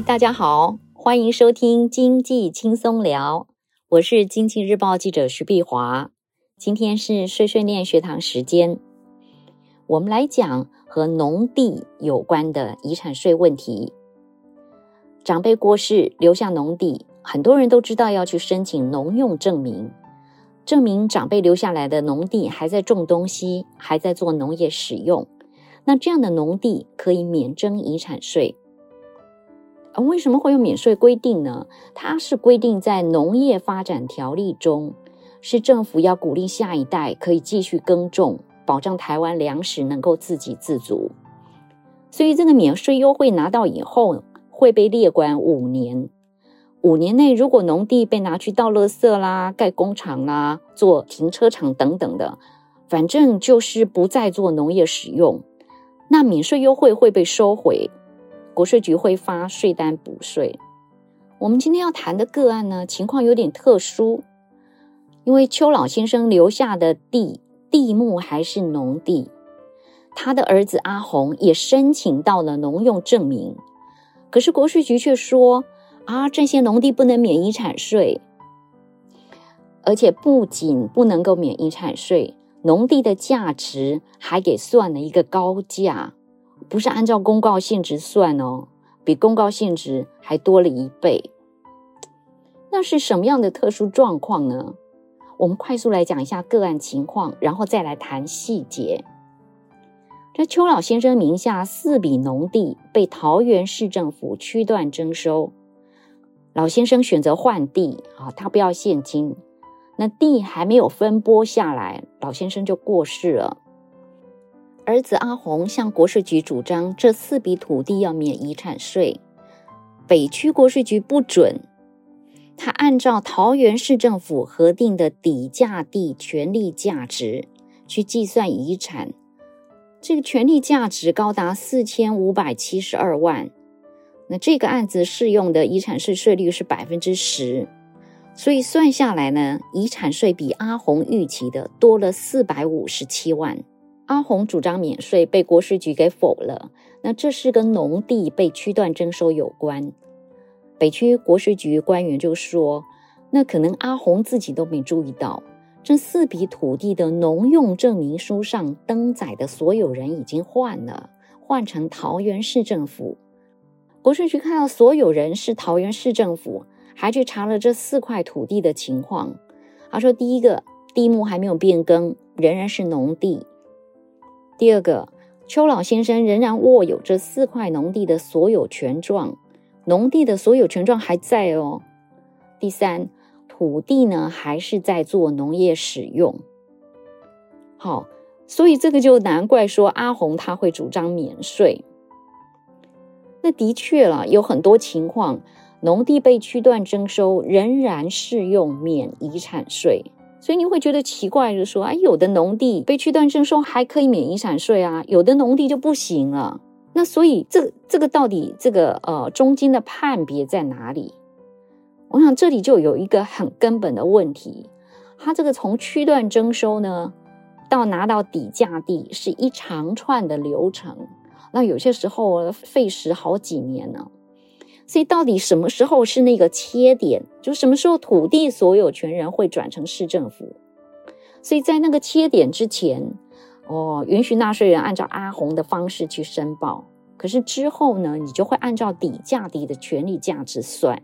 大家好，欢迎收听经济轻松聊，我是经济日报记者徐碧华。今天是碎碎念学堂时间，我们来讲和农地有关的遗产税问题。长辈过世留下农地，很多人都知道要去申请农用证明，证明长辈留下来的农地还在种东西，还在做农业使用。那这样的农地可以免征遗产税。为什么会有免税规定呢？它是规定在农业发展条例中，是政府要鼓励下一代可以继续耕种，保障台湾粮食能够自给自足。所以这个免税优惠拿到以后，会被列管五年。五年内，如果农地被拿去倒垃圾啦、盖工厂啦、做停车场等等的，反正就是不再做农业使用，那免税优惠会被收回。国税局会发税单补税。我们今天要谈的个案呢，情况有点特殊，因为邱老先生留下的地地目还是农地，他的儿子阿红也申请到了农用证明，可是国税局却说啊，这些农地不能免遗产税，而且不仅不能够免遗产税，农地的价值还给算了一个高价。不是按照公告现值算哦，比公告现值还多了一倍。那是什么样的特殊状况呢？我们快速来讲一下个案情况，然后再来谈细节。这邱老先生名下四笔农地被桃园市政府区段征收，老先生选择换地啊，他不要现金。那地还没有分拨下来，老先生就过世了。儿子阿红向国税局主张这四笔土地要免遗产税，北区国税局不准。他按照桃园市政府核定的底价地权利价值去计算遗产，这个权利价值高达四千五百七十二万。那这个案子适用的遗产税税率是百分之十，所以算下来呢，遗产税比阿红预期的多了四百五十七万。阿红主张免税，被国税局给否了。那这是跟农地被区段征收有关。北区国税局官员就说：“那可能阿红自己都没注意到，这四笔土地的农用证明书上登载的所有人已经换了，换成桃园市政府。国税局看到所有人是桃园市政府，还去查了这四块土地的情况。他说：第一个地目还没有变更，仍然是农地。”第二个，邱老先生仍然握有这四块农地的所有权状，农地的所有权状还在哦。第三，土地呢还是在做农业使用。好，所以这个就难怪说阿红他会主张免税。那的确了，有很多情况，农地被区段征收仍然适用免遗产税。所以你会觉得奇怪，就说：哎，有的农地被区段征收还可以免遗产税啊，有的农地就不行了。那所以这这个到底这个呃中间的判别在哪里？我想这里就有一个很根本的问题，它这个从区段征收呢，到拿到底价地是一长串的流程，那有些时候费时好几年呢。所以，到底什么时候是那个切点？就什么时候土地所有权人会转成市政府？所以在那个切点之前，哦，允许纳税人按照阿红的方式去申报。可是之后呢，你就会按照底价底的权利价值算。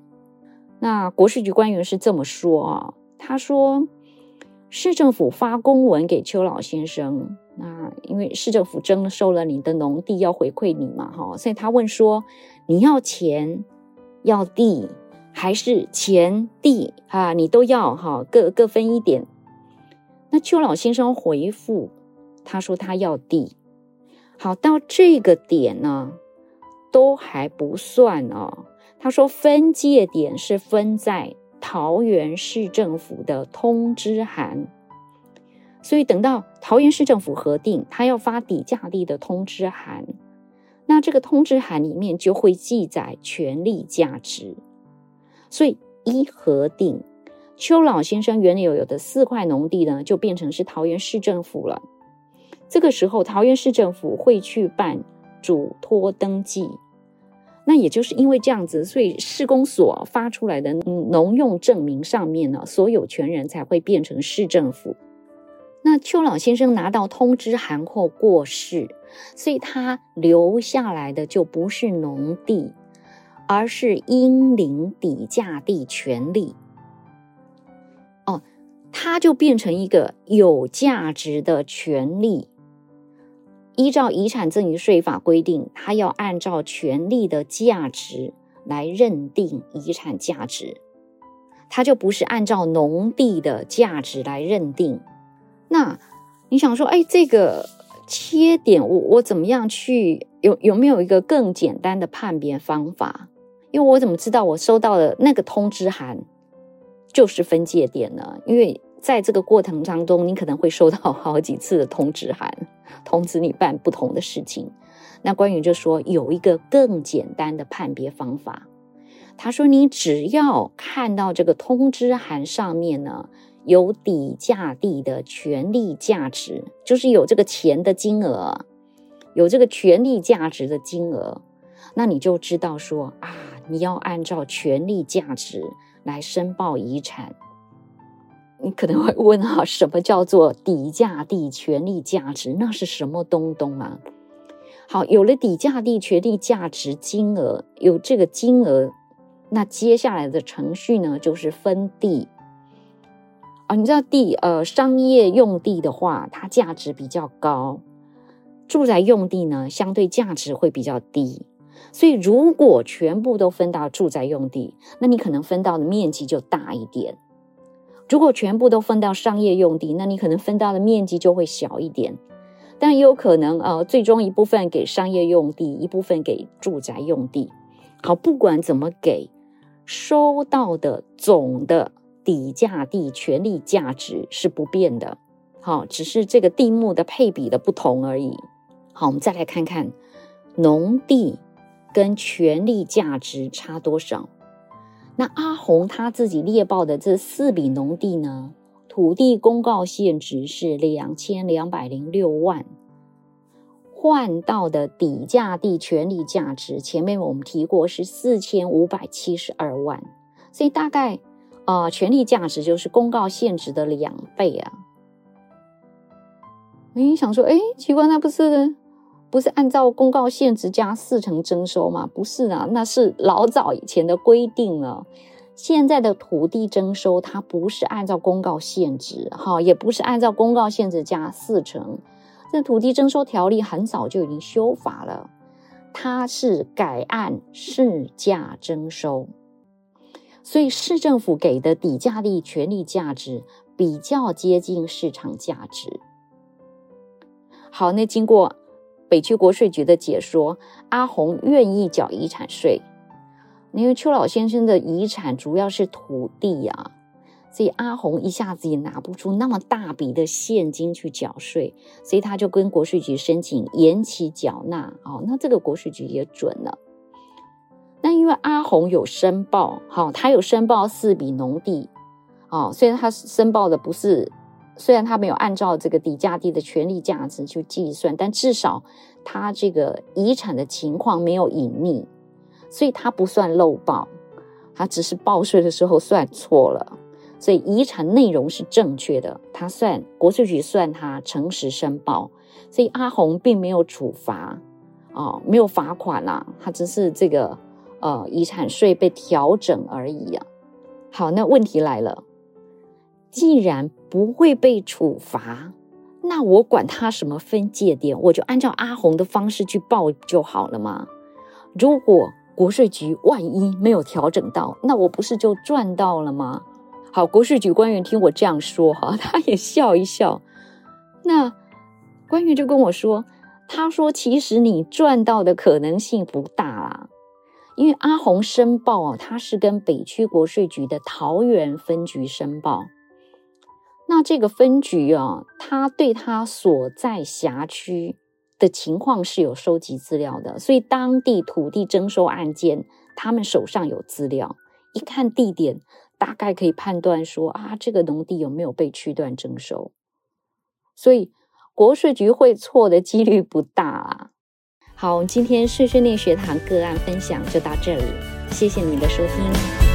那国税局官员是这么说啊，他说，市政府发公文给邱老先生，那因为市政府征收了你的农地，要回馈你嘛，哈，所以他问说，你要钱？要地还是钱地啊？你都要哈，各各分一点。那邱老先生回复，他说他要地。好，到这个点呢，都还不算哦。他说分界点是分在桃园市政府的通知函，所以等到桃园市政府核定，他要发底价地的通知函。那这个通知函里面就会记载权利价值，所以一核定，邱老先生原有有的四块农地呢，就变成是桃园市政府了。这个时候，桃园市政府会去办嘱托登记。那也就是因为这样子，所以市公所发出来的农用证明上面呢，所有权人才会变成市政府。那邱老先生拿到通知函后过世，所以他留下来的就不是农地，而是应领抵价地权利。哦，他就变成一个有价值的权利。依照遗产赠与税法规定，他要按照权利的价值来认定遗产价值，他就不是按照农地的价值来认定。那你想说，哎，这个切点我我怎么样去有有没有一个更简单的判别方法？因为我怎么知道我收到的那个通知函就是分界点呢？因为在这个过程当中，你可能会收到好几次的通知函，通知你办不同的事情。那关羽就说有一个更简单的判别方法，他说你只要看到这个通知函上面呢。有底价地的权利价值，就是有这个钱的金额，有这个权利价值的金额，那你就知道说啊，你要按照权利价值来申报遗产。你可能会问啊，什么叫做底价地权利价值？那是什么东东啊？好，有了底价地权利价值金额，有这个金额，那接下来的程序呢，就是分地。啊，你知道地呃，商业用地的话，它价值比较高；住宅用地呢，相对价值会比较低。所以，如果全部都分到住宅用地，那你可能分到的面积就大一点；如果全部都分到商业用地，那你可能分到的面积就会小一点。但也有可能呃，最终一部分给商业用地，一部分给住宅用地。好，不管怎么给，收到的总的。底价地权利价值是不变的，好，只是这个地目的配比的不同而已。好，我们再来看看农地跟权利价值差多少。那阿红他自己猎报的这四笔农地呢，土地公告现值是两千两百零六万，换到的底价地权利价值，前面我们提过是四千五百七十二万，所以大概。啊、权利价值就是公告限值的两倍啊！你想说，哎，奇怪，那不是不是按照公告限值加四成征收吗？不是啊，那是老早以前的规定了。现在的土地征收，它不是按照公告限值，哈，也不是按照公告限值加四成。这土地征收条例很早就已经修法了，它是改按市价征收。所以市政府给的底价地权利价值比较接近市场价值。好，那经过北区国税局的解说，阿红愿意缴遗产税。因为邱老先生的遗产主要是土地啊，所以阿红一下子也拿不出那么大笔的现金去缴税，所以他就跟国税局申请延期缴纳。哦，那这个国税局也准了。那因为阿红有申报，好，他有申报四笔农地，哦，虽然他申报的不是，虽然他没有按照这个底价地的权利价值去计算，但至少他这个遗产的情况没有隐匿，所以他不算漏报，他只是报税的时候算错了，所以遗产内容是正确的，他算国税局算他诚实申报，所以阿红并没有处罚，哦，没有罚款啦，他只是这个。呃，遗产税被调整而已啊。好，那问题来了，既然不会被处罚，那我管他什么分界点，我就按照阿红的方式去报就好了嘛。如果国税局万一没有调整到，那我不是就赚到了吗？好，国税局官员听我这样说哈，他也笑一笑。那官员就跟我说，他说其实你赚到的可能性不大啦。因为阿红申报啊，他是跟北区国税局的桃园分局申报，那这个分局啊，他对他所在辖区的情况是有收集资料的，所以当地土地征收案件，他们手上有资料，一看地点，大概可以判断说啊，这个农地有没有被区段征收，所以国税局会错的几率不大啊。好，今天碎碎念学堂个案分享就到这里，谢谢您的收听。